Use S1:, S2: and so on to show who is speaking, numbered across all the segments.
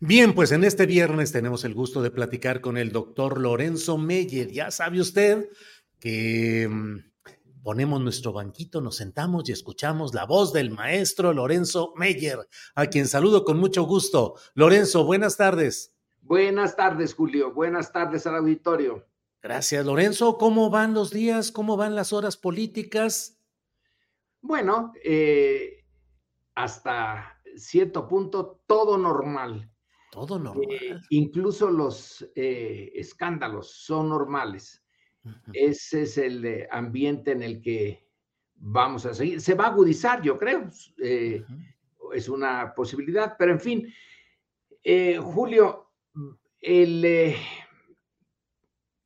S1: Bien, pues en este viernes tenemos el gusto de platicar con el doctor Lorenzo Meyer. Ya sabe usted que mm, ponemos nuestro banquito, nos sentamos y escuchamos la voz del maestro Lorenzo Meyer, a quien saludo con mucho gusto. Lorenzo, buenas tardes.
S2: Buenas tardes, Julio. Buenas tardes al auditorio.
S1: Gracias, Lorenzo. ¿Cómo van los días? ¿Cómo van las horas políticas?
S2: Bueno, eh, hasta cierto punto todo normal.
S1: Todo
S2: Eh,
S1: normal.
S2: incluso los eh, escándalos son normales. Ese es el eh, ambiente en el que vamos a seguir. Se va a agudizar, yo creo. eh, es una posibilidad, pero en fin. Eh, Julio, el eh,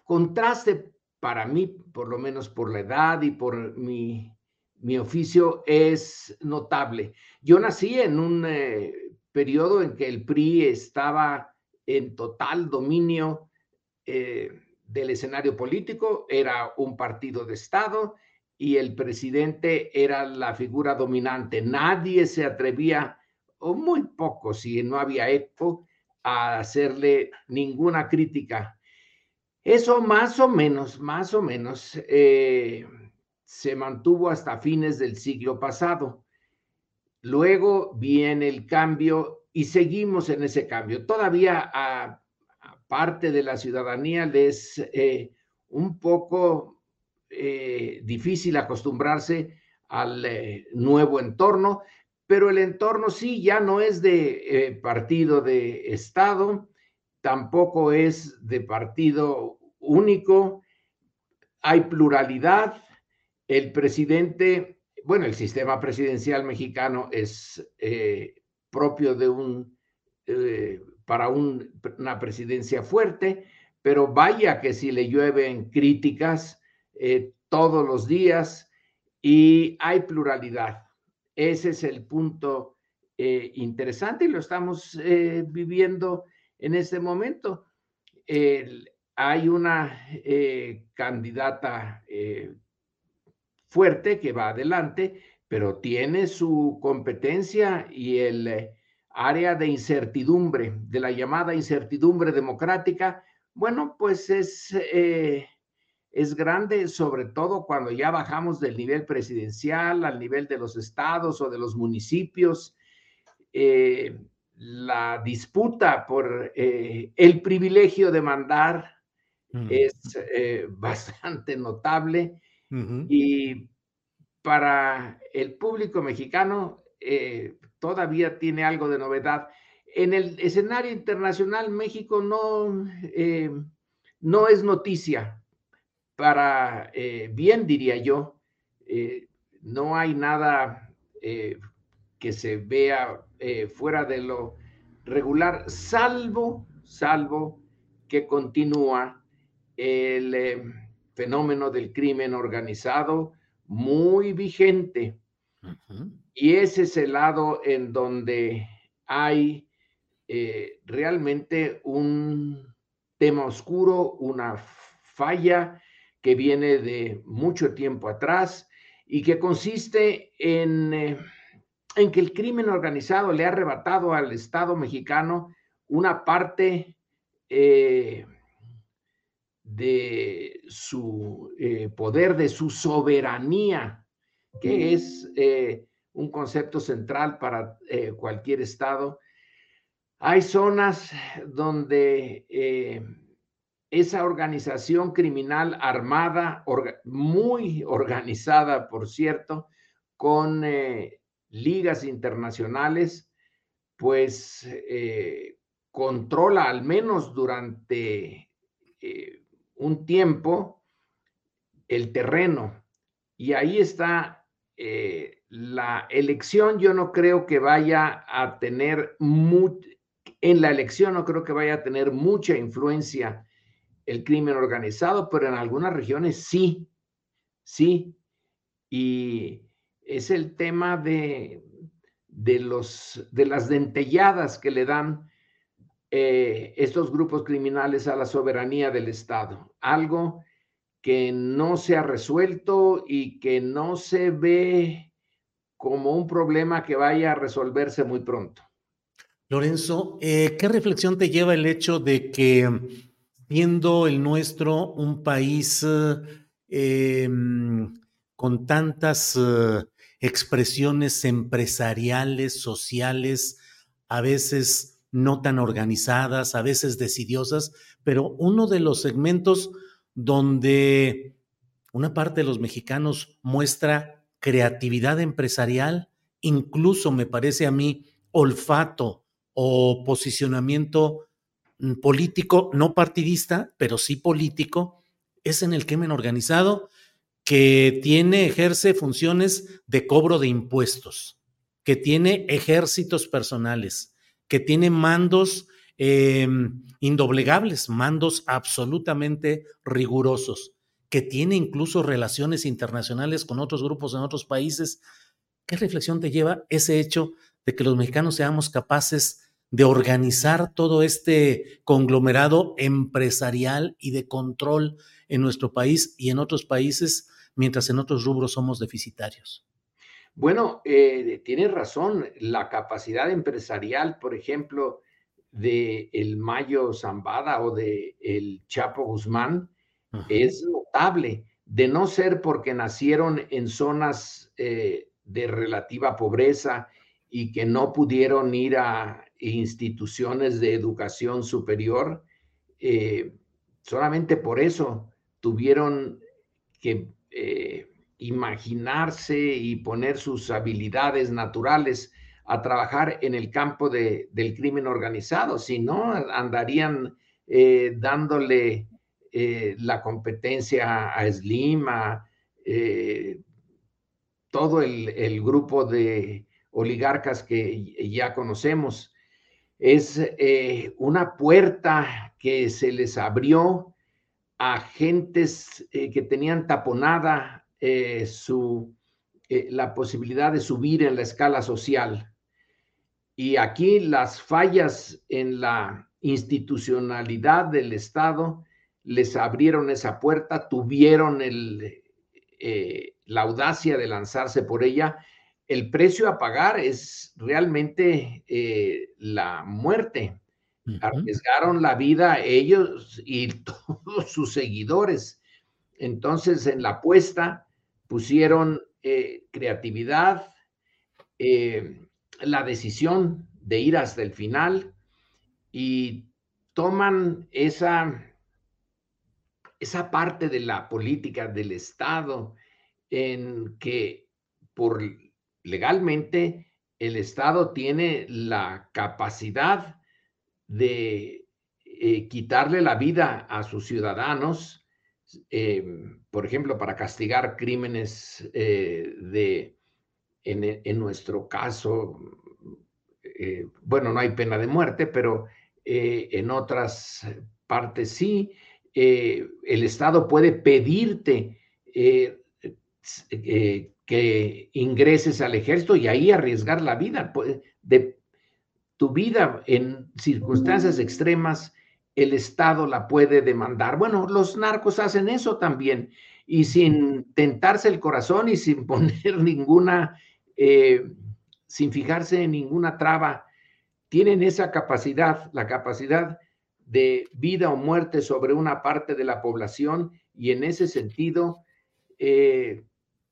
S2: contraste para mí, por lo menos por la edad y por mi, mi oficio, es notable. Yo nací en un eh, periodo en que el PRI estaba en total dominio eh, del escenario político, era un partido de Estado y el presidente era la figura dominante. Nadie se atrevía, o muy poco, si no había eco, a hacerle ninguna crítica. Eso más o menos, más o menos, eh, se mantuvo hasta fines del siglo pasado. Luego viene el cambio y seguimos en ese cambio. Todavía a, parte de la ciudadanía les eh, un poco eh, difícil acostumbrarse al eh, nuevo entorno, pero el entorno sí ya no es de eh, partido de Estado, tampoco es de partido único, hay pluralidad, el presidente, bueno, el sistema presidencial mexicano es eh, propio de un, eh, para un- una presidencia fuerte, pero vaya que si le llueven críticas eh, todos los días y hay pluralidad. Ese es el punto interesante y lo estamos viviendo en este momento. Hay una candidata fuerte que va adelante, pero tiene su competencia y el eh, área de incertidumbre, de la llamada incertidumbre democrática, bueno, pues es, eh, es grande, sobre todo cuando ya bajamos del nivel presidencial al nivel de los estados o de los municipios. Eh, la disputa por eh, el privilegio de mandar
S1: Mm.
S2: es bastante notable Y para el público mexicano eh, todavía tiene algo de novedad. En el escenario internacional, México no, eh, no es noticia para eh, bien, diría yo. No hay nada que se vea fuera de lo regular, salvo, salvo que continúa el fenómeno del crimen organizado muy vigente. Y ese es el lado en donde hay eh, realmente un tema oscuro, una falla que viene de mucho tiempo atrás y que consiste en, eh, en que el crimen organizado le ha arrebatado al Estado mexicano una parte eh, de su eh, poder, de su soberanía, que es eh, un concepto central para cualquier Estado. Hay zonas donde esa organización criminal armada, muy organizada, por cierto, con ligas internacionales, pues controla al menos durante eh, un tiempo el terreno. Y ahí está eh, la elección. Yo no creo que vaya a tener, en la elección no creo que vaya a tener mucha influencia el crimen organizado, pero en algunas regiones sí, sí. Y es el tema de, de, los, de las dentelladas que le dan eh, estos grupos criminales a la soberanía del Estado, algo que no se ha resuelto y que no se ve como un problema que vaya a resolverse muy pronto.
S1: Lorenzo, eh, ¿qué reflexión te lleva el hecho de que siendo el nuestro un país em, con tantas eh, expresiones empresariales, sociales, a veces no tan organizadas, a veces decidiosas, pero uno de los segmentos donde una parte de los mexicanos muestra creatividad empresarial, incluso me parece a mí olfato o posicionamiento mm, político, no partidista, pero sí político, es en el crimen organizado que tiene, ejerce funciones de cobro de impuestos, que tiene ejércitos personales, que tiene mandos em, indoblegables, mandos absolutamente rigurosos, que tiene incluso relaciones internacionales con otros grupos en otros países. ¿Qué reflexión te lleva ese hecho de que los mexicanos seamos capaces de organizar todo este conglomerado empresarial y de control en nuestro país y en otros países, mientras en otros rubros somos deficitarios?
S2: Bueno, eh, tienes razón, la capacidad empresarial, por ejemplo, de el Mayo Zambada o de el Chapo Guzmán es notable, de no ser porque nacieron en zonas eh, de relativa pobreza y que no pudieron ir a instituciones de educación superior, eh, solamente por eso tuvieron que eh, imaginarse y poner sus habilidades naturales a trabajar en el campo del crimen organizado, si no, andarían eh, dándole eh, la competencia a Slim, a eh, todo el, grupo de oligarcas que ya conocemos. Es una puerta que se les abrió a gentes que tenían taponada eh, su, eh, la posibilidad de subir en la escala social. Y aquí las fallas en la institucionalidad del Estado les abrieron esa puerta, tuvieron el, eh, la audacia de lanzarse por ella. El precio a pagar es realmente la muerte. Arriesgaron la vida ellos y todos sus seguidores. Entonces, en la apuesta, pusieron eh, creatividad, eh, la decisión de ir hasta el final y toman esa, esa parte de la política del Estado en que por legalmente el Estado tiene la capacidad de eh, quitarle la vida a sus ciudadanos por ejemplo, para castigar crímenes eh, de, en, nuestro caso, eh, bueno, no hay pena de muerte, pero eh, en otras partes sí, el Estado puede pedirte que ingreses al ejército y ahí arriesgar la vida de tu vida en circunstancias extremas el Estado la puede demandar. Bueno, los narcos hacen eso también y sin tentarse el corazón y sin poner ninguna, eh, sin fijarse en ninguna traba, tienen esa capacidad, la capacidad de vida o muerte sobre una parte de la población y en ese sentido eh,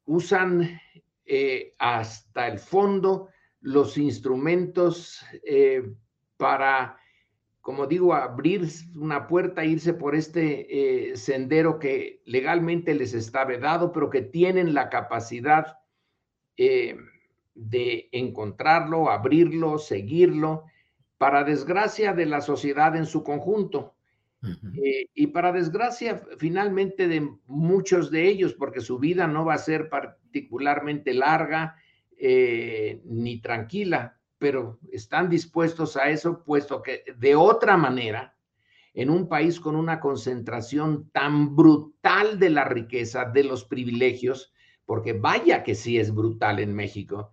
S2: usan eh, hasta el fondo los instrumentos para, como digo, abrir una puerta, irse por este sendero que legalmente les está vedado, pero que tienen la capacidad de encontrarlo, abrirlo, seguirlo, para desgracia de la sociedad en su conjunto. Eh, y para desgracia finalmente de muchos de ellos, porque su vida no va a ser particularmente larga eh, ni tranquila, pero están dispuestos a eso, puesto que de otra manera, en un país con una concentración tan brutal de la riqueza, de los privilegios, porque vaya que sí es brutal en México,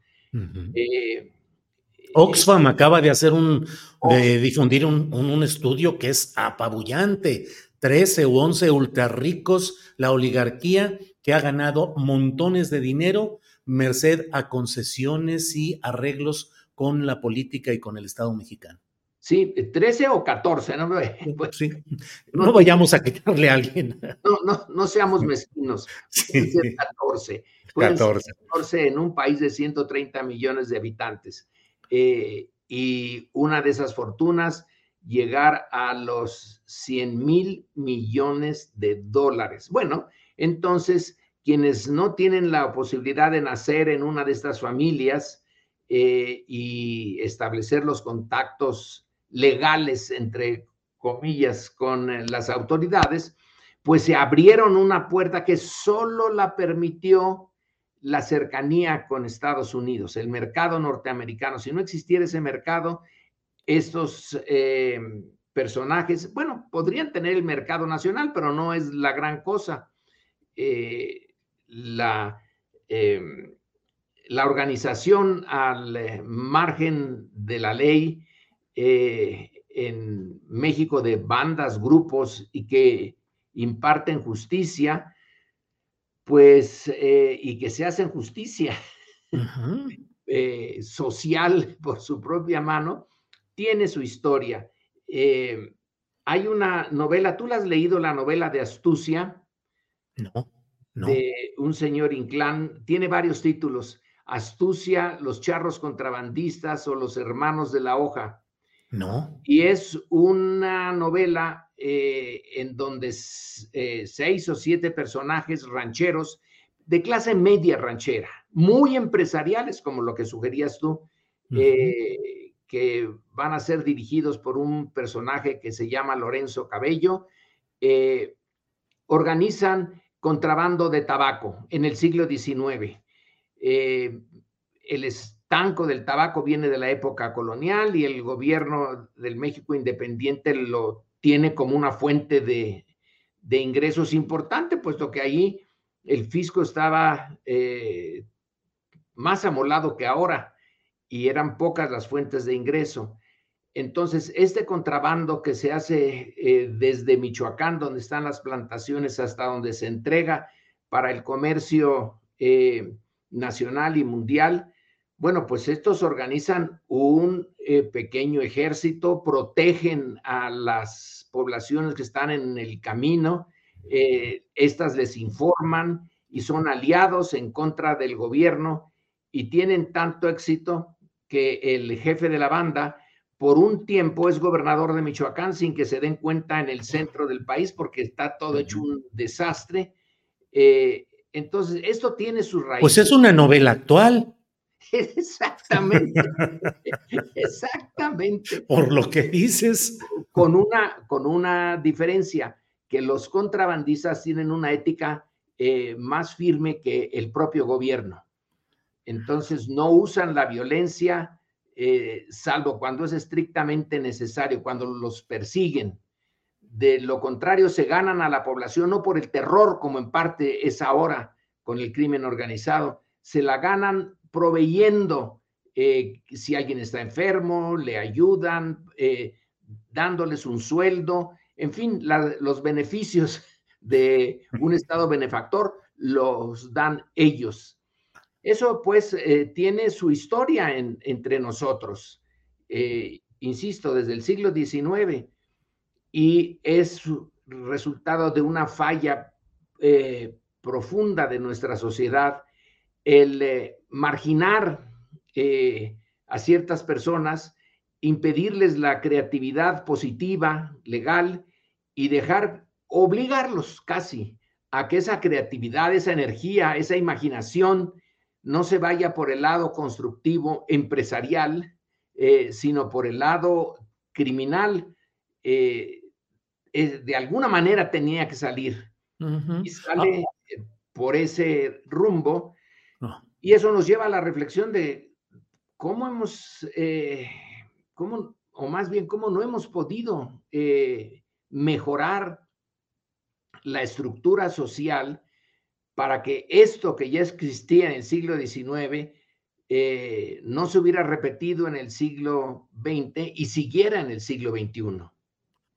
S1: Oxfam acaba de hacer un, de difundir un, estudio que es apabullante. 13 u 11 ultra ricos, la oligarquía que ha ganado montones de dinero merced a concesiones y arreglos con la política y con el Estado mexicano.
S2: Sí, 13 o 14, ¿no?
S1: Pues, no, vayamos a quitarle a alguien.
S2: No, no, no seamos mezquinos. Sí. 14. 14. 14 en un país de 130 millones de habitantes. Eh, y una de esas fortunas llegar a los 100 mil millones de dólares. Bueno, entonces, quienes no tienen la posibilidad de nacer en una de estas familias eh, y establecer los contactos legales, entre comillas, con eh, las autoridades, pues se abrieron una puerta que solo la permitió la cercanía con Estados Unidos, el mercado norteamericano. Si no existiera ese mercado, estos eh, personajes, bueno, podrían tener el mercado nacional, pero no es la gran cosa. La, em, la organización al eh, margen de la ley en México de bandas, grupos y que imparten justicia, pues, eh, y que se hacen justicia eh, social por su propia mano, tiene su historia. Eh, hay una novela, ¿tú la has leído la novela de Astucia?
S1: No, no.
S2: De un señor Inclán, tiene varios títulos. Astucia, Los charros contrabandistas o Los hermanos de la hoja.
S1: No.
S2: Y es una novela eh, en donde eh, seis o siete personajes rancheros de clase media ranchera, muy empresariales, como lo que sugerías tú, eh, que van a ser dirigidos por un personaje que se llama Lorenzo Cabello, organizan contrabando de tabaco en el siglo XIX. El estanco del tabaco viene de la época colonial y el gobierno del México independiente lo tiene como una fuente de, ingresos importante, puesto que ahí el fisco estaba eh, más amolado que ahora y eran pocas las fuentes de ingreso. Entonces, este contrabando que se hace eh, desde Michoacán, donde están las plantaciones, hasta donde se entrega para el comercio eh, nacional y mundial, bueno, pues estos organizan un eh, pequeño ejército, protegen a las poblaciones que están en el camino, eh, estas les informan y son aliados en contra del gobierno y tienen tanto éxito que el jefe de la banda por un tiempo es gobernador de Michoacán sin que se den cuenta en el centro del país porque está todo hecho un desastre. Eh, entonces, esto tiene su raíz.
S1: Pues es una novela actual.
S2: Exactamente. Exactamente.
S1: Por lo que dices.
S2: Con una, con una diferencia, que los contrabandistas tienen una ética eh, más firme que el propio gobierno. Entonces no usan la violencia, eh, salvo cuando es estrictamente necesario, cuando los persiguen. De lo contrario, se ganan a la población no por el terror, como en parte es ahora con el crimen organizado, se la ganan proveyendo, eh, si alguien está enfermo, le ayudan, eh, dándoles un sueldo, en fin, los beneficios de un Estado benefactor los dan ellos. Eso pues eh, tiene su historia entre nosotros. insisto, desde el siglo XIX. Y es resultado de una falla eh, profunda de nuestra sociedad el eh, marginar eh, a ciertas personas, impedirles la creatividad positiva, legal, y dejar, obligarlos casi a que esa creatividad, esa energía, esa imaginación no se vaya por el lado constructivo, empresarial, sino por el lado criminal, de alguna manera tenía que salir. Y sale ah. por ese rumbo. Ah. Y eso nos lleva a la reflexión de cómo hemos, eh, cómo, o más bien, cómo no hemos podido eh, mejorar la estructura social para que esto que ya existía en el siglo XIX eh, no se hubiera repetido en el siglo XX y siguiera en el siglo XXI.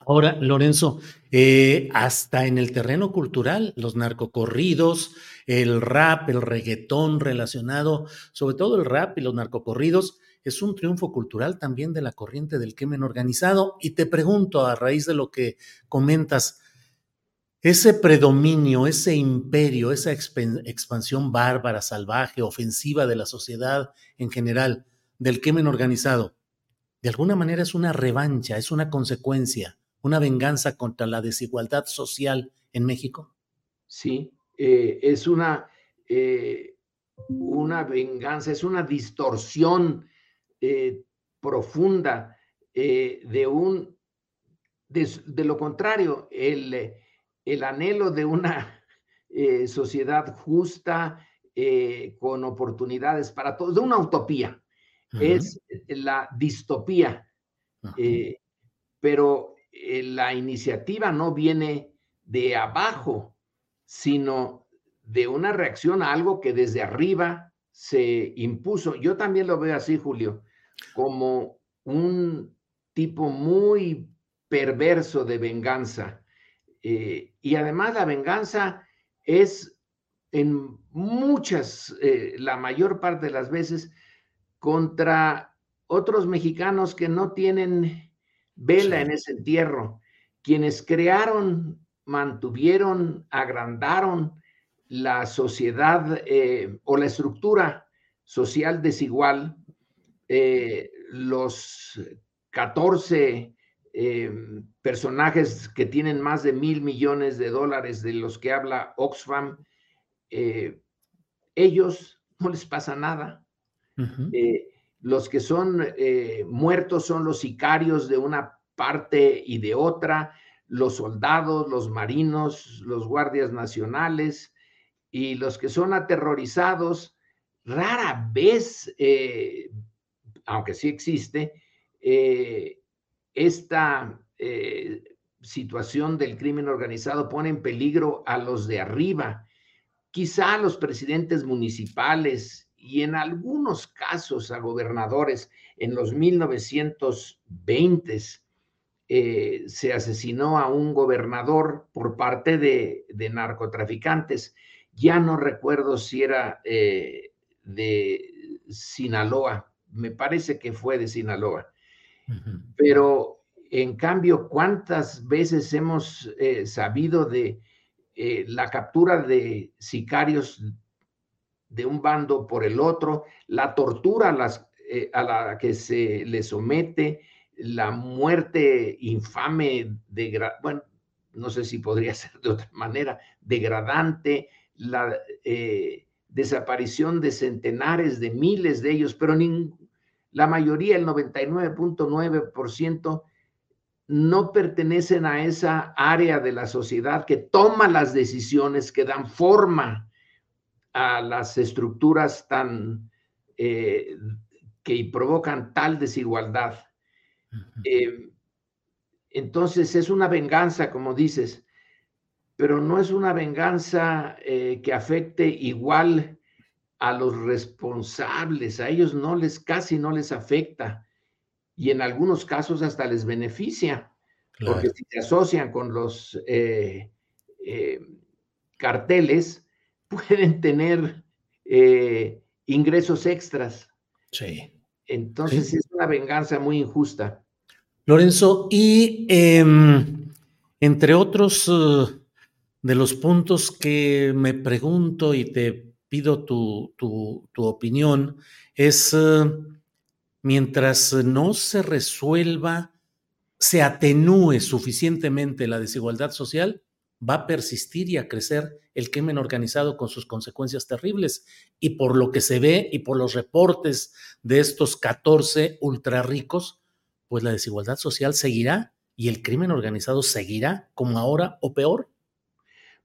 S1: Ahora, Lorenzo, eh, hasta en el terreno cultural, los narcocorridos, el rap, el reggaetón relacionado, sobre todo el rap y los narcocorridos, es un triunfo cultural también de la corriente del crimen organizado. Y te pregunto, a raíz de lo que comentas, ese predominio, ese imperio, esa expansión bárbara, salvaje, ofensiva de la sociedad en general, del crimen organizado, de alguna manera es una revancha, es una consecuencia una venganza contra la desigualdad social en México?
S2: Sí, eh, es una, eh, una venganza, es una distorsión eh, profunda de un, de, lo contrario, el, el, anhelo de una sociedad justa, con oportunidades para todos, de una utopía, es la distopía. pero eh, la iniciativa no viene de abajo, sino de una reacción a algo que desde arriba se impuso. Yo también lo veo así, Julio, como un tipo muy perverso de venganza. Eh, y además la venganza es en muchas, eh, la mayor parte de las veces, contra otros mexicanos que no tienen vela en ese entierro. Quienes crearon, mantuvieron, agrandaron la sociedad eh, o la estructura social desigual, eh, los 14 eh, personajes que tienen más de mil millones de dólares de los que habla Oxfam, ellos no les pasa nada. Los que son eh, muertos son los sicarios de una parte y de otra, los soldados, los marinos, los guardias nacionales y los que son aterrorizados, rara vez, eh, aunque sí existe, eh, esta situación del crimen organizado pone en peligro a los de arriba. Quizá los presidentes municipales y en algunos casos a gobernadores en los 1920 eh, se asesinó a un gobernador por parte de, narcotraficantes. Ya no recuerdo si era eh, de Sinaloa, me parece que fue de Sinaloa. Pero en cambio, ¿cuántas veces hemos eh, sabido de la captura de sicarios de un bando por el otro, la tortura a, las, eh, la que se le somete, la muerte infame, de, bueno, no sé si podría ser de otra manera, degradante, la eh, desaparición de centenares de miles de ellos, pero la mayoría, el 99.9%, no pertenecen a esa área de la sociedad que toma las decisiones que dan forma a las estructuras tan eh, que provocan tal desigualdad. Eh, entonces es una venganza, como dices, pero no es una venganza eh, que afecte igual a los responsables, a ellos no les, casi no les afecta y en algunos casos hasta les beneficia, porque si se asocian con los carteles, pueden tener eh, ingresos extras.
S1: Sí.
S2: Entonces es una venganza muy injusta.
S1: Lorenzo, y em, Entre otros eh, de los puntos que me pregunto y te pido tu, opinión es, eh, mientras no se resuelva, se atenúe suficientemente la desigualdad social, va a persistir y a crecer el crimen organizado con sus consecuencias terribles. Y por lo que se ve y por los reportes de estos 14 ultra ricos, pues la desigualdad social seguirá y el crimen organizado seguirá como ahora o peor.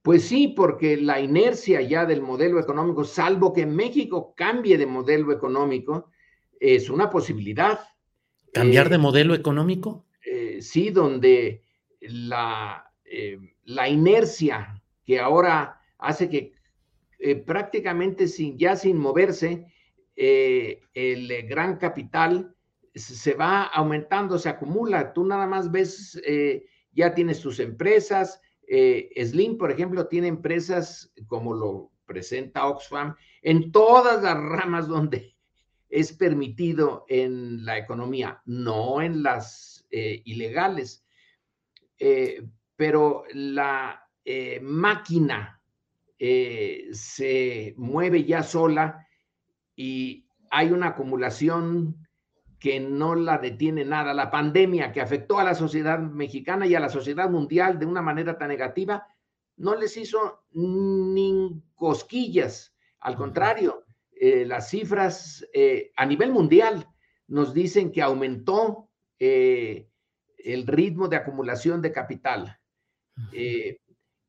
S2: Pues sí, porque la inercia ya del modelo económico, salvo que México cambie de modelo económico, es una posibilidad.
S1: ¿Cambiar de eh, modelo económico?
S2: Eh, sí, donde la, eh, la, inercia que ahora hace que prácticamente sin, ya sin moverse, el gran capital se va aumentando, se acumula. Tú nada más ves, ya tienes tus empresas, eh, Slim, por ejemplo, tiene empresas como lo presenta Oxfam en todas las ramas donde es permitido en la economía, no en las eh, ilegales. Eh, pero la máquina se mueve ya sola y hay una acumulación que no la detiene nada. La pandemia que afectó a la sociedad mexicana y a la sociedad mundial de una manera tan negativa, no les hizo ni cosquillas. Al contrario, eh, las cifras eh, a nivel mundial nos dicen que aumentó eh, el ritmo de acumulación de capital.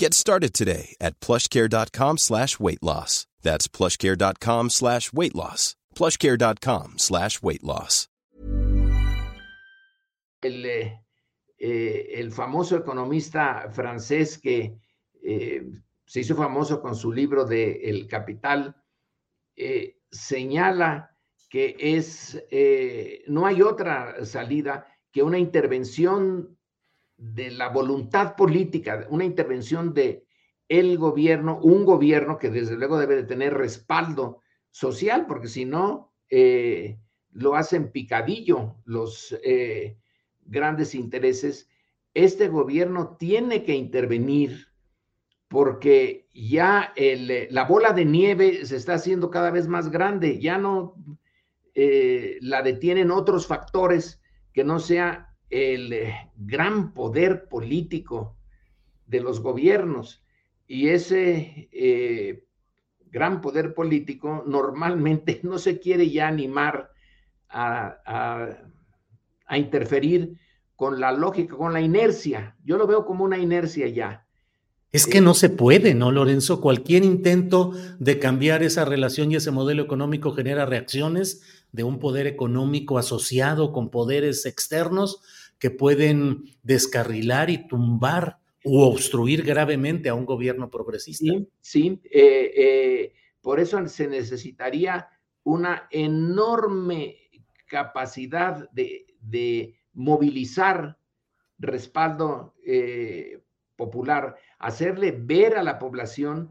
S3: Get started today at plushcare.com slash weight loss. That's plushcare.com slash weight loss. plushcare.com slash weight loss.
S2: El, eh, eh, el, famoso economista francés que eh, se hizo famoso con su libro de El Capital, señala que es, no hay otra salida que una intervención de la voluntad política, una intervención de el gobierno, un gobierno que desde luego debe de tener respaldo social, porque si no, eh, lo hacen picadillo los eh, grandes intereses. Este gobierno tiene que intervenir porque ya eh, la bola de nieve se está haciendo cada vez más grande, ya no la detienen otros factores que no sea el gran poder político de los gobiernos. Y ese gran poder político normalmente no se quiere ya animar a, interferir con la lógica, con la inercia. Yo lo veo como una inercia ya.
S1: Es que no se puede, ¿no, Lorenzo? Cualquier intento de cambiar esa relación y ese modelo económico genera reacciones de un poder económico asociado con poderes externos que pueden descarrilar y tumbar o obstruir gravemente a un gobierno progresista.
S2: Sí, sí. Eh, eh, por eso se necesitaría una enorme capacidad de, movilizar respaldo eh, popular, hacerle ver a la población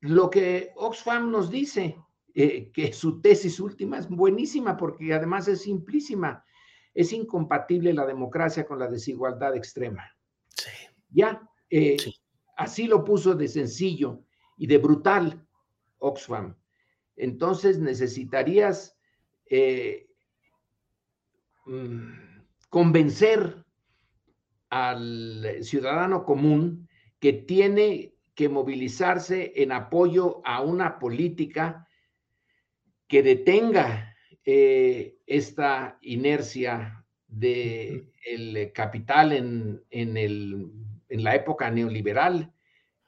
S2: lo que Oxfam nos dice, que su tesis última es buenísima porque además es simplísima. Es incompatible la democracia con la desigualdad extrema. Sí. Ya, eh, así lo puso de sencillo y de brutal Oxfam. Entonces necesitarías eh, mm, convencer al ciudadano común que tiene que movilizarse en apoyo a una política que detenga eh, esta inercia del el capital en, en, el, en, la época neoliberal.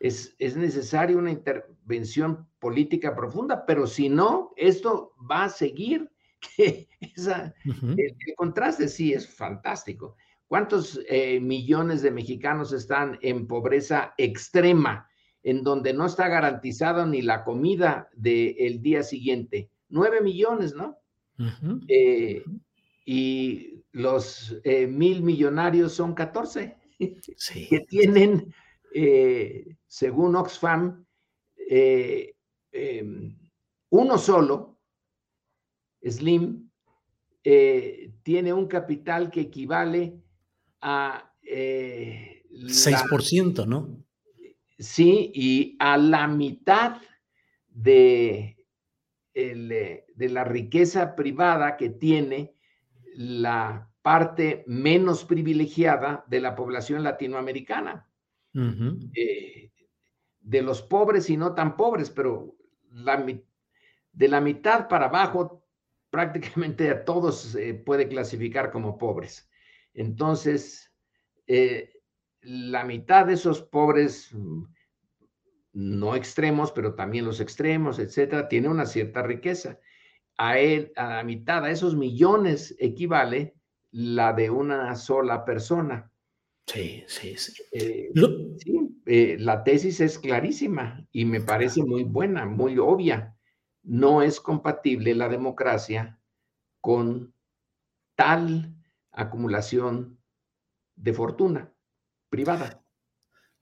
S2: Es, es necesaria una intervención política profunda, pero si no, esto va a seguir. Esa, el, contraste sí es fantástico. ¿Cuántos eh, millones de mexicanos están en pobreza extrema, en donde no está garantizada ni la comida del día siguiente? Nueve millones, ¿no? Eh, y los eh, mil millonarios son 14, que tienen, según Oxfam, em, uno solo, Slim, tiene un capital que equivale a...
S1: 6%, eh, ¿no?
S2: Sí, y a la mitad de, eh, de la riqueza privada que tiene la parte menos privilegiada de la población latinoamericana. Eh, de los pobres y no tan pobres, pero la, de la mitad para abajo prácticamente a todos se puede clasificar como pobres. Entonces, eh, la mitad de esos pobres, mm, no extremos, pero también los extremos, etcétera, tiene una cierta riqueza. A él, a la mitad, a esos millones equivale la de una sola persona.
S1: Sí, sí, sí.
S2: Eh, eh, la tesis es clarísima y me parece muy buena, muy obvia. No es compatible la democracia con tal acumulación de fortuna privada.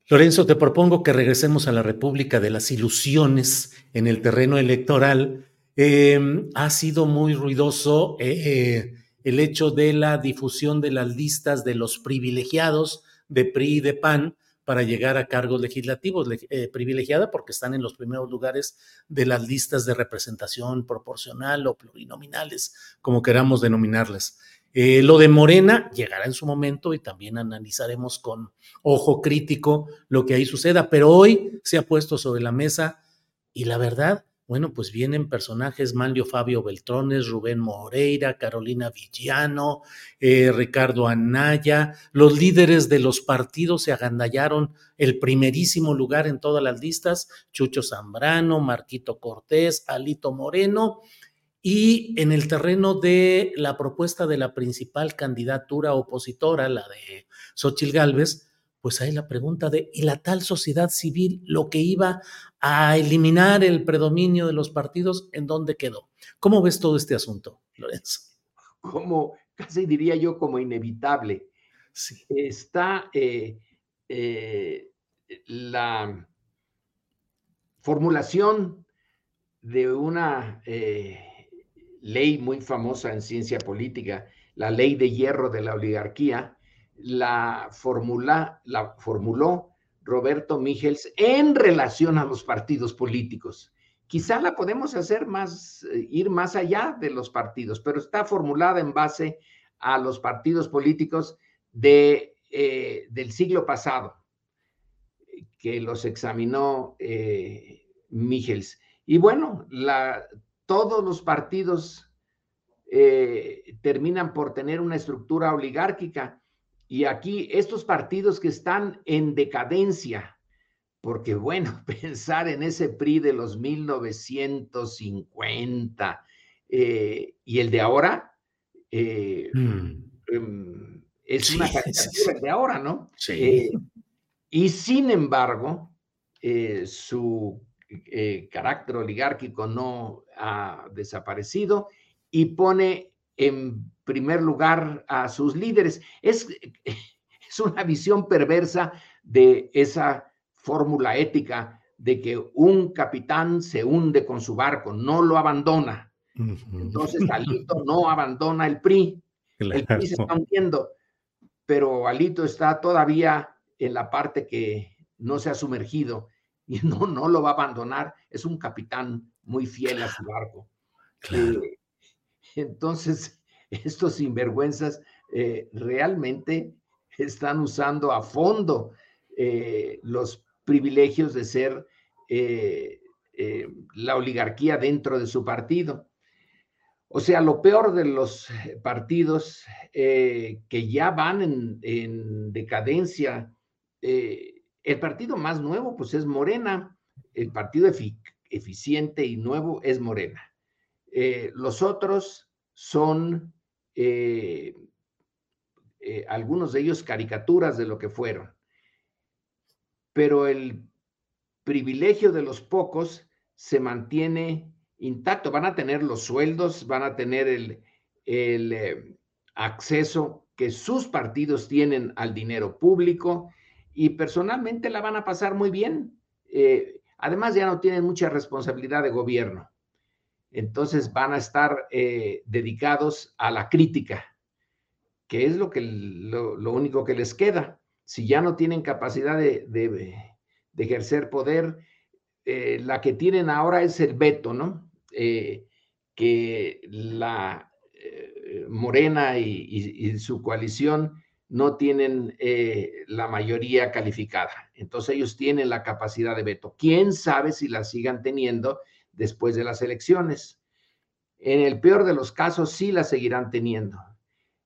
S1: Lorenzo, te propongo que regresemos a la República de las Ilusiones en el terreno electoral. Em, ha sido muy ruidoso eh, el hecho de la difusión de las listas de los privilegiados de PRI y de PAN para llegar a cargos legislativos, eh, privilegiada porque están en los primeros lugares de las listas de representación proporcional o plurinominales, como queramos denominarlas. Eh, lo de Morena llegará en su momento y también analizaremos con ojo crítico lo que ahí suceda, pero hoy se ha puesto sobre la mesa y la verdad, bueno, pues vienen personajes Manlio Fabio Beltrones, Rubén Moreira, Carolina Villano, eh, Ricardo Anaya, los líderes de los partidos se agandallaron el primerísimo lugar en todas las listas, Chucho Zambrano, Marquito Cortés, Alito Moreno, y en el terreno de la propuesta de la principal candidatura opositora, la de Xochil Gálvez, pues hay la pregunta de, ¿y la tal sociedad civil, lo que iba a eliminar el predominio de los partidos, en dónde quedó? ¿Cómo ves todo este asunto, Lorenzo?
S2: Como, casi diría yo, como inevitable.
S1: Sí.
S2: Está eh, eh, la formulación de una... Eh, ley muy famosa en ciencia política, la ley de hierro de la oligarquía, la, formula, la formuló Roberto Michels en relación a los partidos políticos. Quizá la podemos hacer más, eh, ir más allá de los partidos, pero está formulada en base a los partidos políticos de, eh, del siglo pasado, que los examinó eh. Y bueno, la, todos los partidos eh, terminan por tener una estructura oligárquica. Y aquí estos partidos que están en decadencia, porque bueno, pensar en ese PRI de los 1950 eh, y el de ahora, eh, mm. em, es una caricatura de ahora, ¿no?
S1: Sí.
S2: y sin embargo, su carácter oligárquico no ha desaparecido y pone en primer lugar a sus líderes. Es, es una visión perversa de esa fórmula ética de que un capitán se hunde con su barco, no lo abandona. Entonces Alito no abandona el PRI. El PRI se está hundiendo, pero Alito está todavía en la parte que no se ha sumergido y no, no lo va a abandonar. Es un capitán muy fiel a su barco. Eh, entonces, estos sinvergüenzas eh, realmente están usando a fondo eh, los privilegios de ser eh, eh, la oligarquía dentro de su partido. O sea, lo peor de los partidos que ya van en, decadencia, el partido más nuevo pues es Morena, el partido eficiente y nuevo es Morena. los otros son eh, algunos de ellos caricaturas de lo que fueron. Pero el privilegio de los pocos se mantiene intacto. Van a tener los sueldos, van a tener el, eh, acceso que sus partidos tienen al dinero público y personalmente la van a pasar muy bien. Eh, además, ya no tienen mucha responsabilidad de gobierno. Entonces van a estar dedicados a la crítica que es lo, que, lo, único que les queda. Si ya no tienen capacidad de, ejercer poder, eh, la que tienen ahora es el veto, ¿no? Eh, que la eh, Morena y, su coalición no tienen la mayoría calificada. Entonces ellos tienen la capacidad de veto. ¿Quién sabe si la sigan teniendo después de las elecciones? En el peor de los casos sí la seguirán teniendo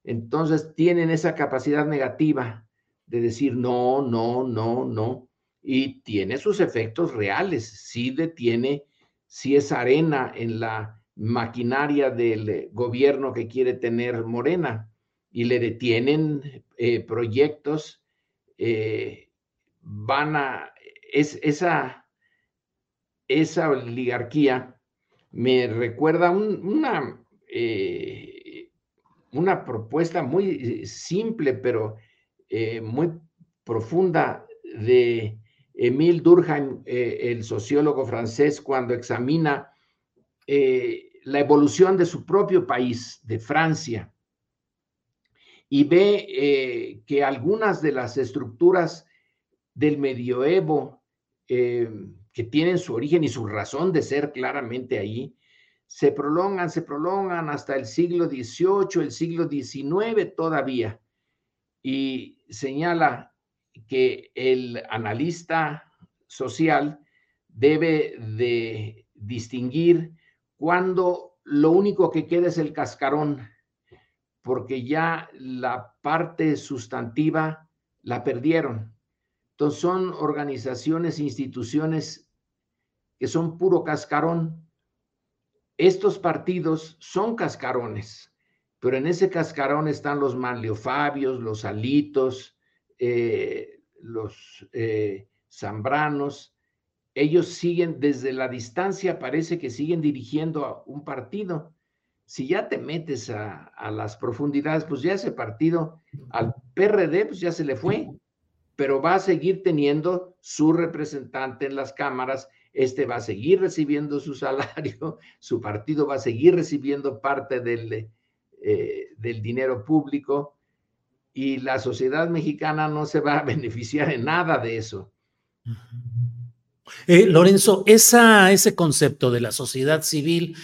S2: entonces tienen esa capacidad negativa de decir no, no, no, no, y tiene sus efectos reales, sí detiene, sí es arena en la maquinaria del gobierno que quiere tener Morena y le detienen eh, proyectos, eh, van a, es, esa, esa oligarquía me recuerda una... Eh, una propuesta muy simple, pero muy profunda de Emile Durkheim, el sociólogo francés, cuando examina la evolución de su propio país, de Francia, y ve que algunas de las estructuras del medioevo, que tienen su origen y su razón de ser claramente ahí, se prolongan, se prolongan hasta el siglo XVIII, el siglo XIX todavía. Y señala que el analista social debe de distinguir cuando lo único que queda es el cascarón, porque ya la parte sustantiva la perdieron. Entonces son organizaciones, instituciones que son puro cascarón, estos partidos son cascarones, pero en ese cascarón están los manliofabios, los alitos, eh, los eh, zambranos. Ellos siguen desde la distancia, parece que siguen dirigiendo a un partido. Si ya te metes a, las profundidades, pues ya ese partido al PRD, pues ya se le fue, pero va a seguir teniendo su representante en las cámaras este va a seguir recibiendo su salario, su partido va a seguir recibiendo parte del, eh, del dinero público y la sociedad mexicana no se va a beneficiar en nada de eso.
S1: Eh, Lorenzo, ese concepto de la sociedad civil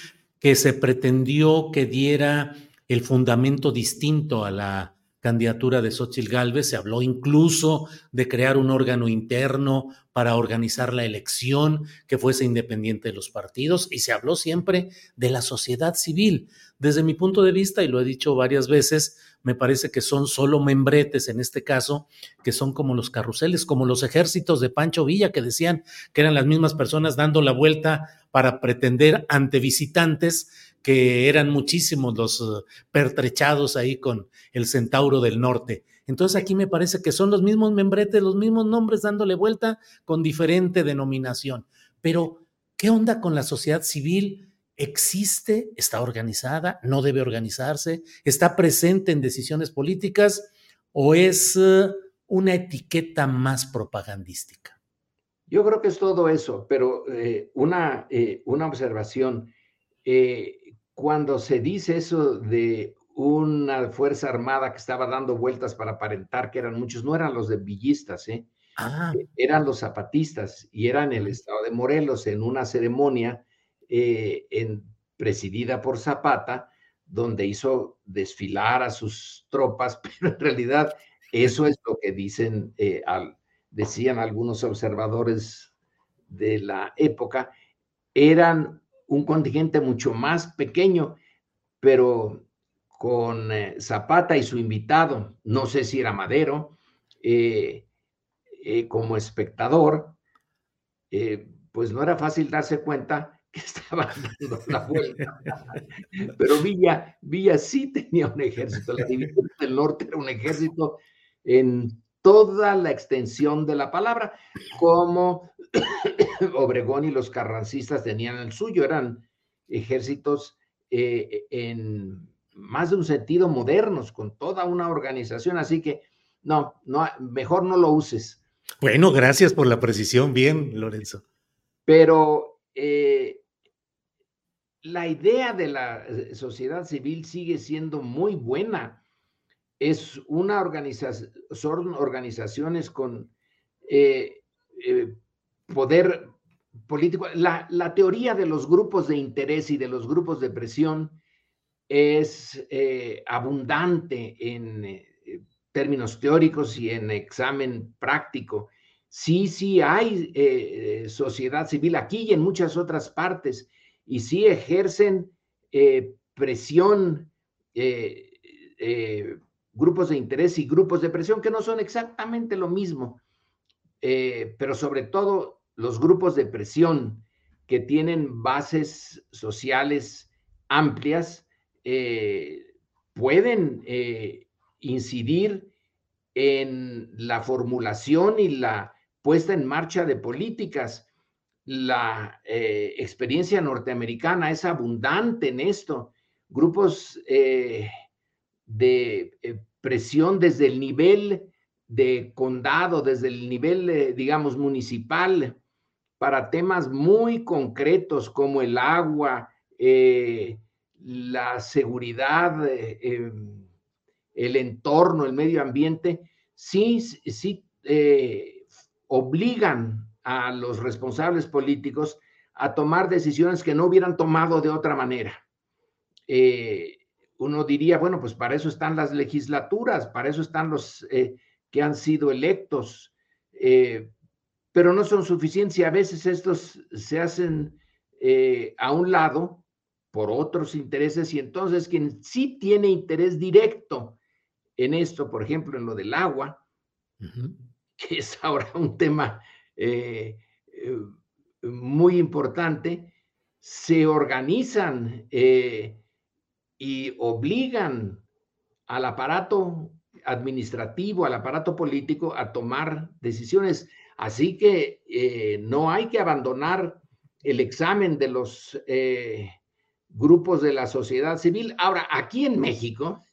S1: que se pretendió que diera el fundamento distinto a la candidatura de Xochitl Gálvez, se habló incluso de crear un órgano interno para organizar la elección que fuese independiente de los partidos y se habló siempre de la sociedad civil. Desde mi punto de vista, y lo he dicho varias veces, me parece que son solo membretes en este caso, que son como los carruseles, como los ejércitos de Pancho Villa, que decían que eran las mismas personas dando la vuelta para pretender ante visitantes que eran muchísimos los eh, pertrechados ahí con el Centauro del Norte. Entonces aquí me parece que son los mismos membretes, los mismos nombres dándole vuelta con diferente denominación. Pero, ¿qué onda con la sociedad civil? ¿Existe? ¿Está organizada? ¿No debe organizarse? ¿Está presente en decisiones políticas? ¿O es eh, una etiqueta más propagandística?
S2: Yo creo que es todo eso, pero eh, una, una observación cuando se dice eso de una fuerza armada que estaba dando vueltas para aparentar que eran muchos, no eran los de villistas, ¿eh? Ah. Eh, eran los zapatistas y eran el estado de Morelos en una ceremonia eh, en, presidida por Zapata, donde hizo desfilar a sus tropas, pero en realidad eso es lo que dicen al, decían algunos observadores de la época, eran un contingente mucho más pequeño, pero con eh, Zapata y su invitado, no sé si era Madero, eh, eh, como espectador, pues no era fácil darse cuenta que estaba dando la vuelta. Pero Villa, Villa sí tenía un ejército, la división del norte era un ejército en toda la extensión de la palabra, como Obregón y los carrancistas tenían el suyo, eran ejércitos eh, en más de un sentido modernos, con toda una organización, así que no, no, mejor no lo uses.
S1: Bueno, gracias por la precisión, bien, Lorenzo.
S2: Pero eh, la idea de la eh, sociedad civil sigue siendo muy buena. Es una organización, son organizaciones con poder político. La, teoría de los grupos de interés y de los grupos de presión es eh, abundante en eh, términos teóricos y en examen práctico. Sí, sí hay eh, sociedad civil aquí y en muchas otras partes, y sí ejercen presión, grupos de interés y grupos de presión que no son exactamente lo mismo, pero sobre todo los grupos de presión que tienen bases sociales amplias eh, pueden eh, incidir en la formulación y la puesta en marcha de políticas. La eh, experiencia norteamericana es abundante en esto. Grupos de presión desde el nivel de condado, desde el nivel, digamos, municipal, para temas muy concretos como el agua, eh, la seguridad, eh, em, el entorno, el medio ambiente, sí, sí eh, obligan a los responsables políticos a tomar decisiones que no hubieran tomado de otra manera. uno diría, bueno, pues para eso están las legislaturas, para eso están los que han sido electos, pero no son suficientes y a veces estos se hacen eh, a un lado por otros intereses y entonces quien sí tiene interés directo en esto, por ejemplo, en lo del agua, que es ahora un tema eh, eh, muy importante, se organizan y obligan al aparato administrativo, al aparato político a tomar decisiones. Así que eh, no hay que abandonar el examen de los eh, grupos de la sociedad civil. Ahora, aquí en México,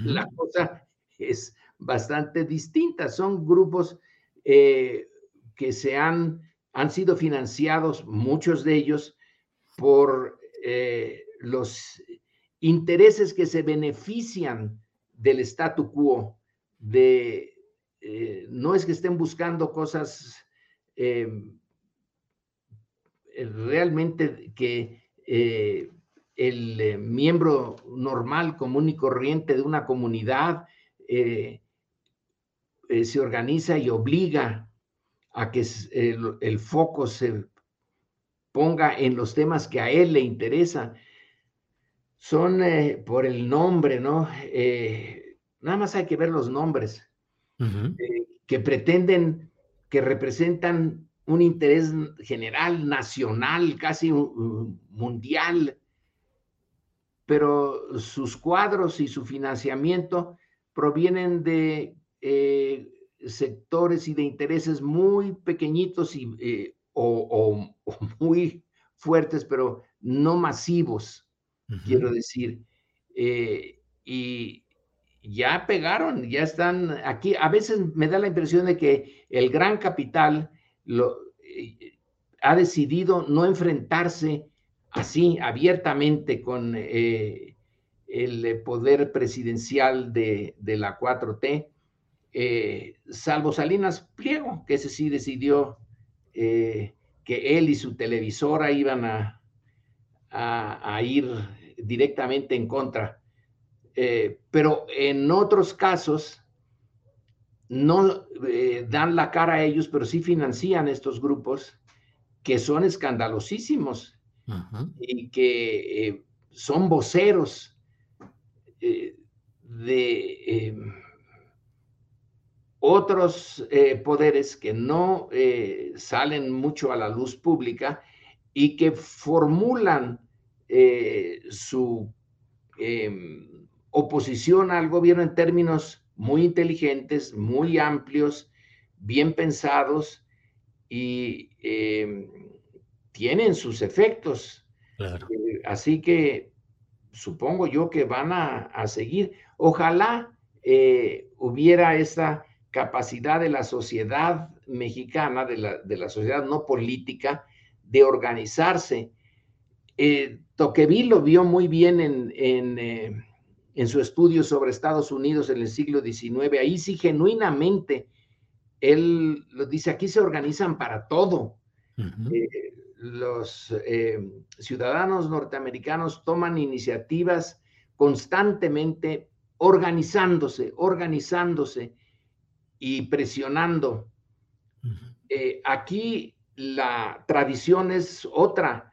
S2: la cosa es bastante distinta. Son grupos eh, que se han, han sido financiados, muchos de ellos, por los intereses que se benefician del statu quo, de eh, no es que estén buscando cosas eh, eh, realmente que el miembro normal, común y corriente de una comunidad se organiza y obliga a que el, foco se ponga en los temas que a él le interesan. Son por el nombre, ¿no? nada más hay que ver los nombres. Eh, que pretenden, que representan un interés general, nacional, casi mundial, pero sus cuadros y su financiamiento provienen de eh, sectores y de intereses muy pequeñitos y, eh, o, muy fuertes, pero no masivos, quiero decir. y ya pegaron, ya están aquí. A veces me da la impresión de que el gran capital lo, eh, ha decidido no enfrentarse así abiertamente con eh, el poder presidencial de, la 4T, eh, salvo Salinas Pliego, que ese sí decidió que él y su televisora iban a, a ir directamente en contra eh, pero en otros casos, no eh, dan la cara a ellos, pero sí financian estos grupos que son escandalosísimos y que eh, son voceros de em, otros poderes que no salen mucho a la luz pública y que formulan su em, oposición al gobierno en términos muy inteligentes, muy amplios, bien pensados y em, tienen sus efectos. Eh, así que supongo yo que van a, seguir. Ojalá eh, hubiera esa capacidad de la sociedad mexicana, de la, sociedad no política, de organizarse. Eh, Toqueville lo vio muy bien en, en en su estudio sobre Estados Unidos en el siglo XIX. Ahí sí, genuinamente, él lo dice, aquí se organizan para todo. Eh, los eh, ciudadanos norteamericanos toman iniciativas constantemente organizándose, organizándose y presionando. Eh, aquí la tradición es otra.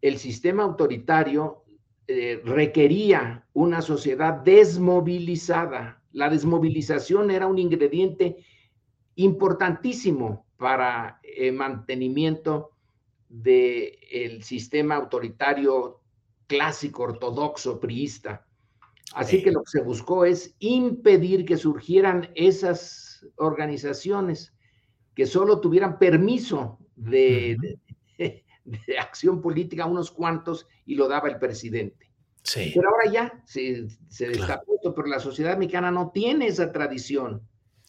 S2: El sistema autoritario eh, requería una sociedad desmovilizada. La desmovilización era un ingrediente importantísimo para el mantenimiento del sistema autoritario clásico, ortodoxo, priista. Así que lo que se buscó es impedir que surgieran esas organizaciones que solo tuvieran permiso de, de acción política unos cuantos y lo daba el presidente. Sí. Pero ahora ya se, se destapó, pero la sociedad mexicana no tiene esa tradición.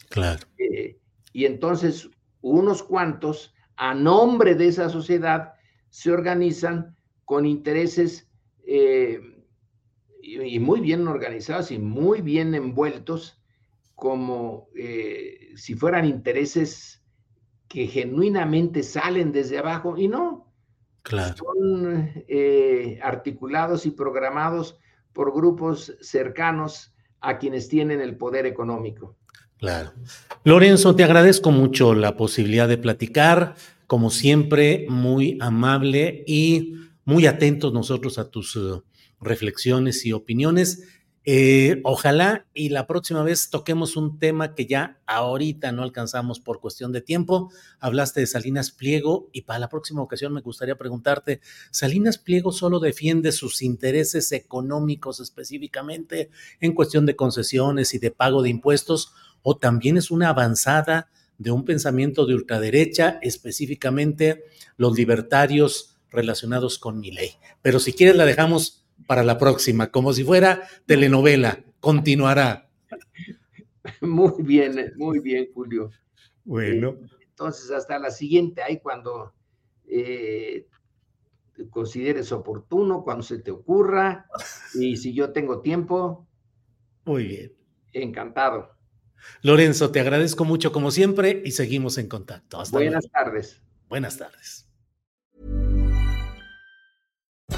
S1: Claro.
S2: Eh, y entonces unos cuantos, a nombre de esa sociedad, se organizan con intereses eh, y, muy bien organizados y muy bien envueltos, como eh, si fueran intereses que genuinamente salen desde abajo, y no, son eh, articulados y programados por grupos cercanos a quienes tienen el poder económico.
S1: Claro. Lorenzo, te agradezco mucho la posibilidad de platicar, como siempre, muy amable y muy atentos nosotros a tus eh, reflexiones y opiniones. Eh, ojalá y la próxima vez toquemos un tema que ya ahorita no alcanzamos por cuestión de tiempo. Hablaste de Salinas Pliego y para la próxima ocasión me gustaría preguntarte, ¿Salinas Pliego solo defiende sus intereses económicos específicamente en cuestión de concesiones y de pago de impuestos o también es una avanzada de un pensamiento de ultraderecha, específicamente los libertarios relacionados con mi ley? Pero si quieres la dejamos para la próxima, como si fuera telenovela. Continuará.
S2: Muy bien, muy bien, Julio.
S1: Bueno.
S2: Eh, entonces, hasta la siguiente, ahí cuando eh, consideres oportuno, cuando se te ocurra, y si yo tengo tiempo.
S1: Muy bien.
S2: Encantado.
S1: Lorenzo, te agradezco mucho como siempre y seguimos en contacto.
S2: Hasta Buenas tardes.
S1: Buenas tardes.